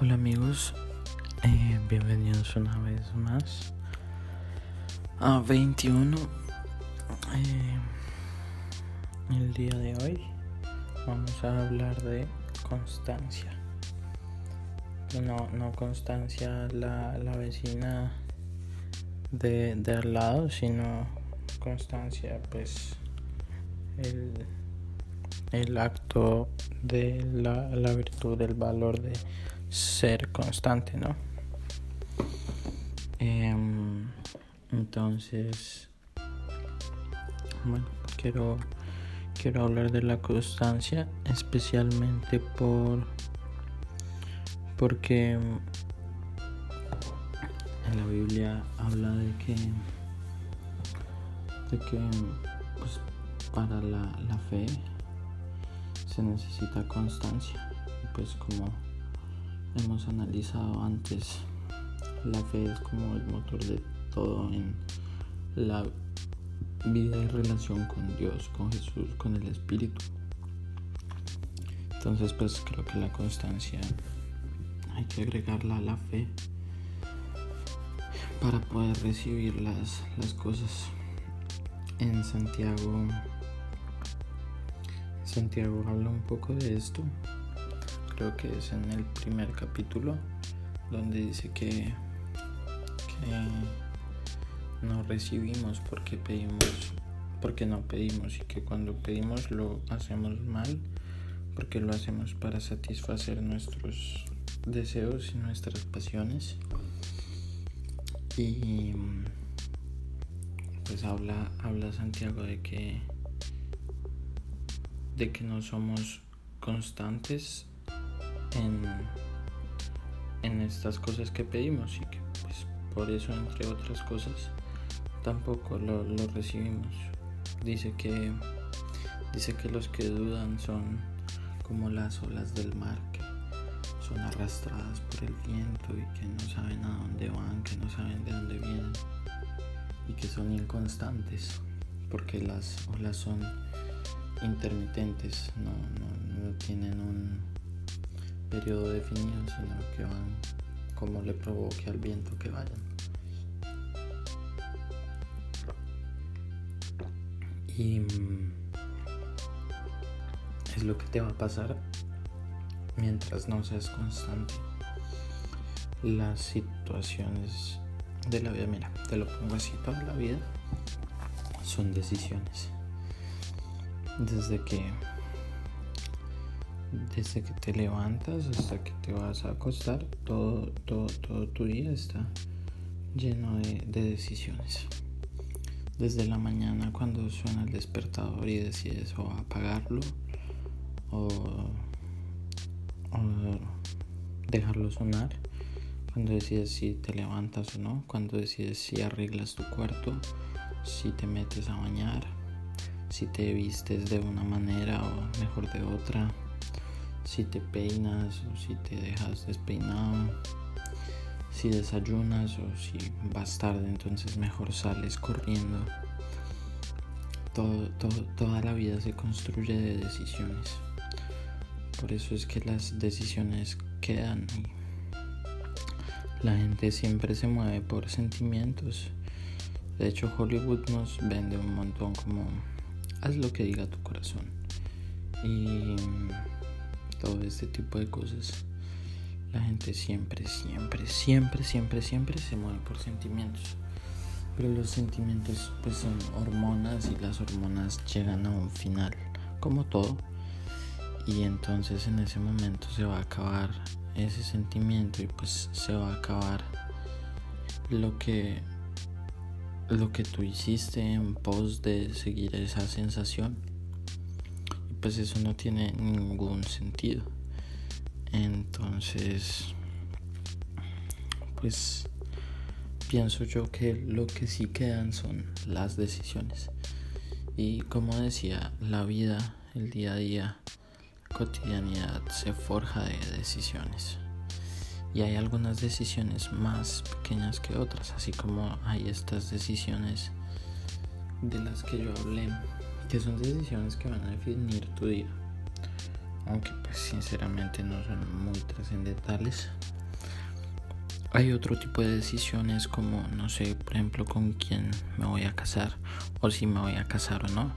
Hola amigos, eh, bienvenidos una vez más a 21. Eh, el día de hoy vamos a hablar de constancia. No, no constancia la, la vecina de, de al lado, sino constancia pues el, el acto de la, la virtud, del valor de ser constante, ¿no? Em, entonces, bueno, quiero, quiero hablar de la constancia, especialmente por porque en la Biblia habla de que de que pues, para la, la fe se necesita constancia pues como hemos analizado antes, la fe es como el motor de todo en la vida y relación con Dios, con Jesús, con el Espíritu. Entonces pues creo que la constancia hay que agregarla a la fe para poder recibir las, las cosas. En Santiago, Santiago habla un poco de esto creo que es en el primer capítulo, donde dice que, no recibimos porque pedimos, porque no pedimos y que cuando pedimos lo hacemos mal, porque lo hacemos para satisfacer nuestros deseos y nuestras pasiones. Y pues habla, habla Santiago de que de que no somos constantes en, en estas cosas que pedimos y que pues por eso entre otras cosas tampoco lo, lo recibimos. Dice que dice que los que dudan son como las olas del mar que son arrastradas por el viento y que no saben a dónde van, que no saben de dónde vienen y que son inconstantes porque las olas son intermitentes, no, no, no tienen un, periodo definido, sino que van como le provoque al viento que vayan. Y mm, es lo que te va a pasar mientras no seas constante. Las situaciones de la vida, mira, te lo pongo así, toda la vida son decisiones. Desde que desde que te levantas hasta que te vas a acostar, todo, todo, todo tu día está lleno de, decisiones. Desde la mañana cuando suena el despertador y decides o apagarlo o, dejarlo sonar, cuando decides si te levantas o no, cuando decides si arreglas tu cuarto, si te metes a bañar, si te vistes de una manera o mejor de otra si te peinas o si te dejas despeinado, si desayunas o si vas tarde, entonces mejor sales corriendo. Todo, toda la vida se construye de decisiones. Por eso es que las decisiones quedan la gente siempre se mueve por sentimientos. De hecho, Hollywood nos vende un montón como haz lo que diga tu corazón. Y todo este tipo de cosas, la gente siempre, siempre, siempre, siempre, siempre se mueve por sentimientos. Pero los sentimientos pues son hormonas y las hormonas llegan a un final, como todo. Y entonces en ese momento se va a acabar ese sentimiento y pues se va a acabar lo que lo que tú hiciste en pos de seguir esa sensación pues eso no tiene ningún sentido. Entonces, pues pienso yo que lo que sí quedan son las decisiones. Y como decía, la vida, el día a día, cotidianidad se forja de decisiones. Y hay algunas decisiones más pequeñas que otras, así como hay estas decisiones de las que yo hablé que son decisiones que van a definir tu día. aunque pues sinceramente no son muy trascendentales. Hay otro tipo de decisiones como, no sé, por ejemplo, con quién me voy a casar, o si me voy a casar o no,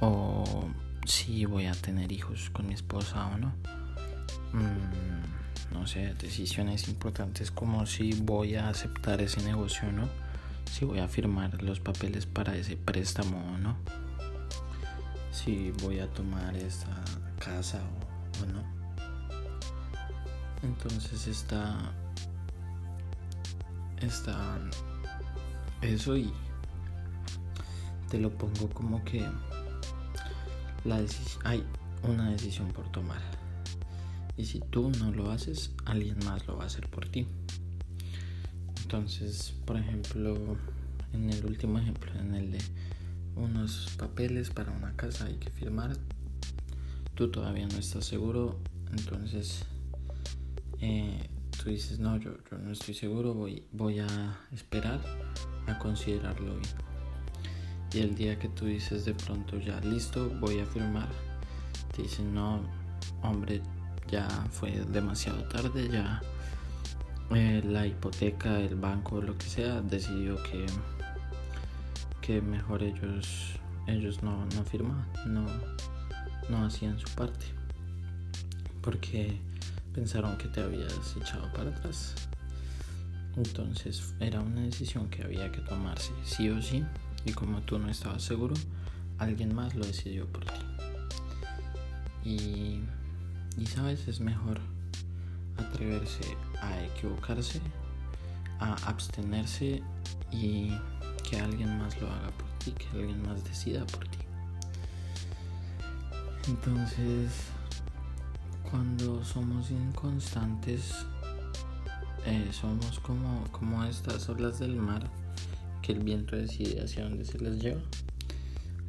o si voy a tener hijos con mi esposa o no. Mm, no sé, decisiones importantes como si voy a aceptar ese negocio o no, si voy a firmar los papeles para ese préstamo o no, si voy a tomar esta casa o, o no. Entonces está está eso y te lo pongo como que la hay una decisión por tomar y si tú no lo haces alguien más lo va a hacer por ti entonces por ejemplo en el último ejemplo en el de unos papeles para una casa hay que firmar tú todavía no estás seguro entonces eh, tú dices, no, yo, no estoy seguro, voy, voy a esperar a considerarlo bien. Y el día que tú dices de pronto, ya listo, voy a firmar, te dicen, no, hombre, ya fue demasiado tarde, ya eh, la hipoteca, el banco, lo que sea, decidió que, mejor ellos, ellos no, no firmaban, no, no hacían su parte. Porque pensaron que te habías echado para atrás. Entonces era una decisión que había que tomarse sí o sí y como tú no estabas seguro, alguien más lo decidió por ti. Y, y sabes, es mejor atreverse a equivocarse, a abstenerse y que alguien más lo haga por ti, que alguien más decida por ti. Entonces, cuando somos inconstantes, eh, somos como, como estas olas del mar que el viento decide hacia dónde se les lleva.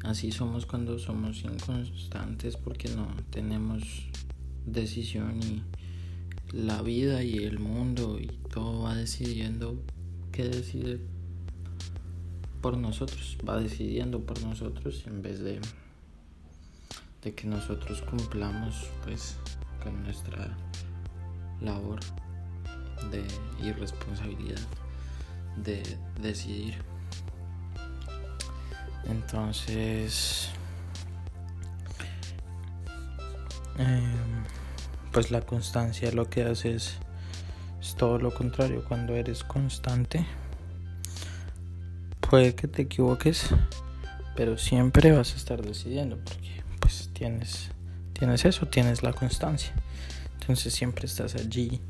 Así somos cuando somos inconstantes porque no tenemos decisión y la vida y el mundo y todo va decidiendo qué decide por nosotros, va decidiendo por nosotros en vez de, de que nosotros cumplamos pues con nuestra labor de irresponsabilidad de decidir. Entonces, em, pues la constancia lo que hace es, es todo lo contrario. Cuando eres constante, puede que te equivoques, pero siempre vas a estar decidiendo porque pues tienes tienes eso, tienes la constancia. Entonces siempre estás allí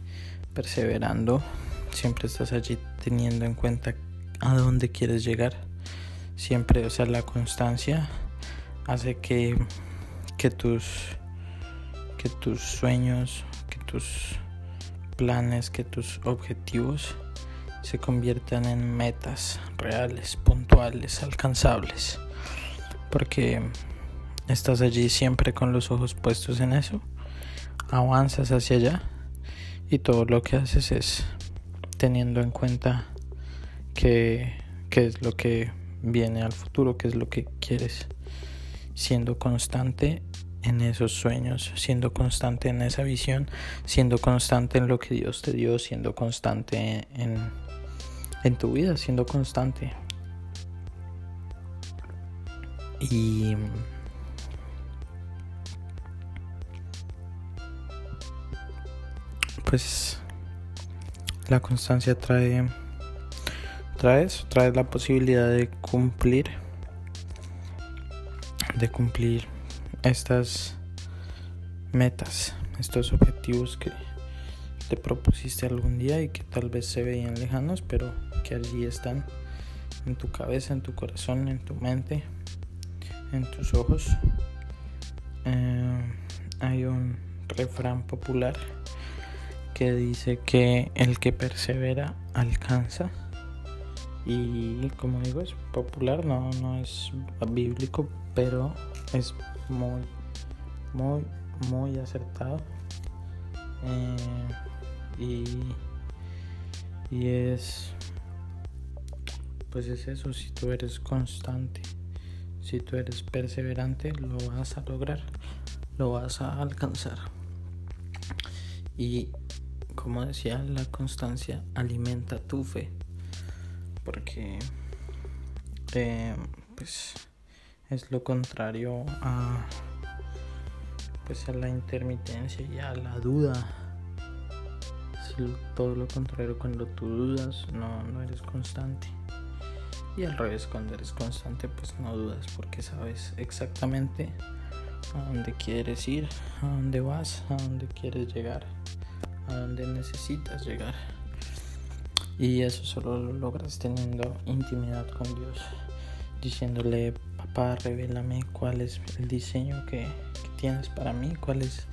perseverando, siempre estás allí teniendo en cuenta a dónde quieres llegar. Siempre, o sea, la constancia hace que, que tus que tus sueños, que tus planes, que tus objetivos se conviertan en metas reales, puntuales, alcanzables. Porque estás allí siempre con los ojos puestos en eso, avanzas hacia allá y todo lo que haces es teniendo en cuenta qué, es lo que viene al futuro, qué es lo que quieres, siendo constante en esos sueños, siendo constante en esa visión, siendo constante en lo que Dios te dio, siendo constante en, en tu vida, siendo constante. Y pues la constancia trae trae trae la posibilidad de cumplir de cumplir estas metas, estos objetivos que te propusiste algún día y que tal vez se veían lejanos, pero que allí están en tu cabeza, en tu corazón, en tu mente, en tus ojos. Eh, hay un refrán popular que dice que el que persevera alcanza. Y como digo, es popular, no, no es bíblico, pero es muy, muy, muy acertado. Eh, y, y es, pues es eso, si tú eres constante, si tú eres perseverante, lo vas a lograr. lo vas a alcanzar. Y como decía, la constancia alimenta tu fe. Porque eh, pues es lo contrario a pues a la intermitencia y a la duda. Todo lo contrario cuando tú dudas, no, no eres constante. Y al revés, cuando eres constante, pues no dudas porque sabes exactamente a dónde quieres ir, a dónde vas, a dónde quieres llegar, a dónde necesitas llegar. Y eso solo lo logras teniendo intimidad con Dios, diciéndole, papá, revélame cuál es el diseño que, tienes para mí, cuál es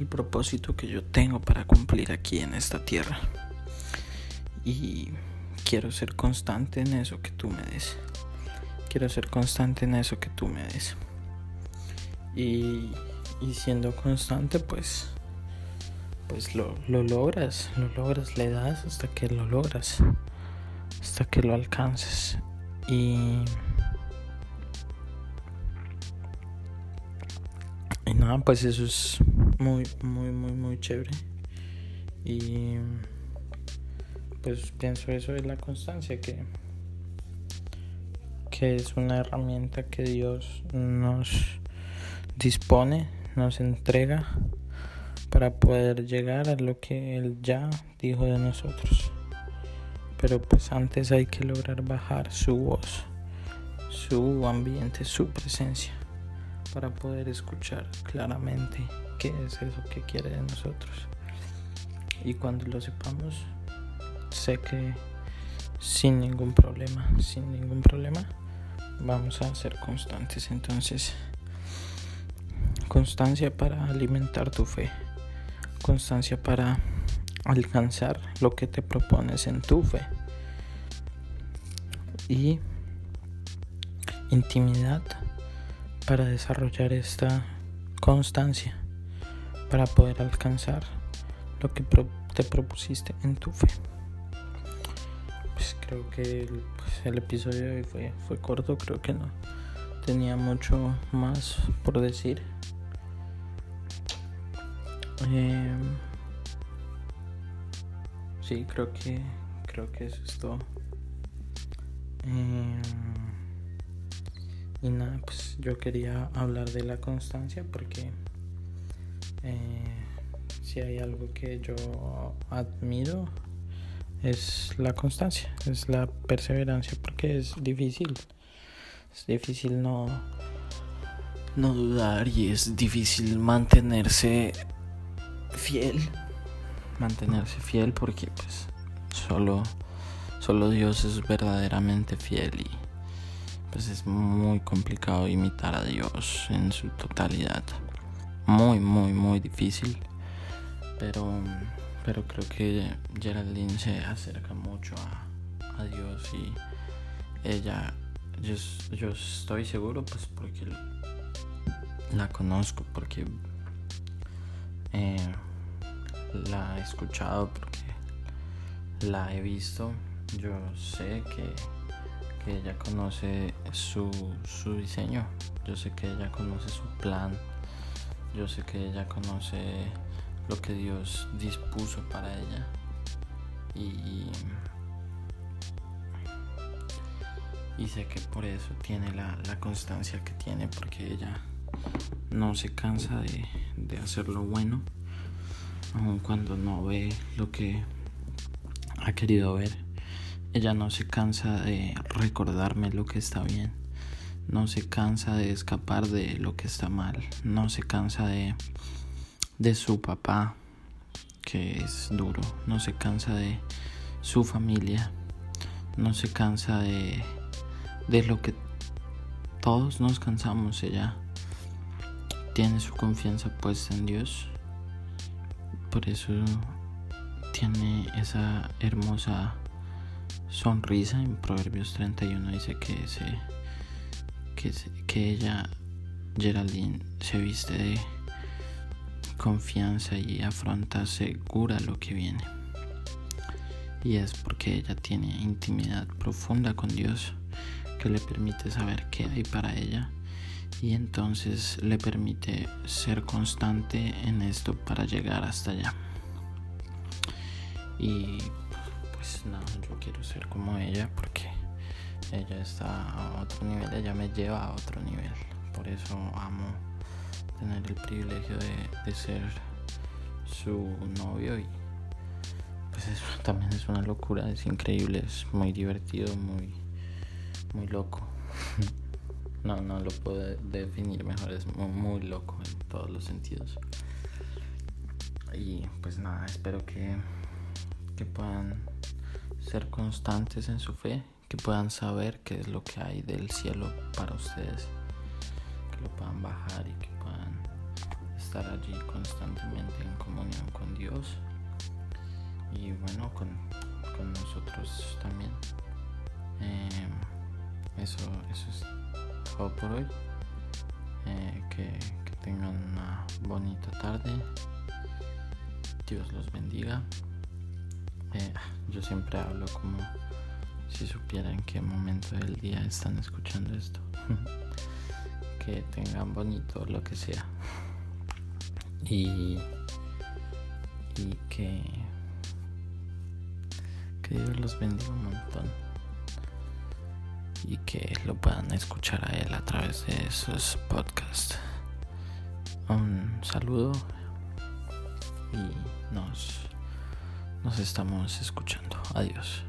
el propósito que yo tengo para cumplir aquí en esta tierra. Y quiero ser constante en eso que tú me des. Quiero ser constante en eso que tú me des. Y, y siendo constante, pues, pues lo, lo logras, lo logras, le das hasta que lo logras, hasta que lo alcances. Y Y nada, pues eso es muy, muy, muy, muy chévere. Y pues pienso eso es la constancia, que, que es una herramienta que Dios nos dispone, nos entrega para poder llegar a lo que Él ya dijo de nosotros. Pero pues antes hay que lograr bajar su voz, su ambiente, su presencia para poder escuchar claramente qué es eso que quiere de nosotros. Y cuando lo sepamos, sé que sin ningún problema, sin ningún problema, vamos a ser constantes. Entonces, constancia para alimentar tu fe, constancia para alcanzar lo que te propones en tu fe y intimidad para desarrollar esta constancia, para poder alcanzar lo que te propusiste en tu fe. Creo que el, pues, episodio hoy fue, fue corto, creo que no tenía mucho más por decir. Em, sí, creo que creo que eso es todo. Em, y nada, pues yo quería hablar de la constancia porque eh, si hay algo que yo admiro es la constancia, es la perseverancia porque es difícil. Es difícil no, no dudar y es difícil mantenerse fiel. Mantenerse fiel porque pues solo, solo Dios es verdaderamente fiel y pues es muy complicado imitar a Dios en su totalidad. Muy, muy, muy difícil. Pero, pero creo que Geraldine se acerca mucho a, a Dios y ella, yo, yo estoy seguro pues porque la conozco, porque eh, la he escuchado, porque la he visto. Yo sé que que ella conoce su, su diseño, yo sé que ella conoce su plan, yo sé que ella conoce lo que Dios dispuso para ella y, y sé que por eso tiene la, la, constancia que tiene porque ella no se cansa de, de hacer lo bueno aun cuando no ve lo que ha querido ver ella no se cansa de recordarme lo que está bien. No se cansa de escapar de lo que está mal. No se cansa de, de su papá, que es duro. No se cansa de su familia. No se cansa de, de lo que todos nos cansamos. Ella tiene su confianza puesta en Dios. Por eso tiene esa hermosa sonrisa en Proverbios 31 dice que que, que ella Geraldine se viste de confianza y afronta segura lo que viene y es porque ella tiene intimidad profunda con Dios que le permite saber qué hay para ella y entonces le permite ser constante en esto para llegar hasta allá. Y pues nada, yo quiero ser como ella porque ella está a otro nivel, ella me lleva a otro nivel. Por eso amo tener el privilegio de, ser su novio y pues eso también es una locura, es increíble, es muy divertido, muy, muy loco. No, no lo puedo definir mejor, es muy, loco en todos los sentidos. Y pues nada, espero que, que puedan ser constantes en su fe, que puedan saber qué es lo que hay del cielo para ustedes, que lo puedan bajar y que puedan estar allí constantemente en comunión con Dios y bueno, con, nosotros también. Eh, eso, eso es por hoy. Eh, que, tengan una bonita tarde. Dios los bendiga. Eh, yo siempre hablo como si supieran qué momento del día están escuchando esto. que tengan bonito lo que sea. Y, y que, que Dios los bendiga un montón y que lo puedan escuchar a él a través de esos podcasts. Un saludo y nos, nos estamos escuchando. Adiós.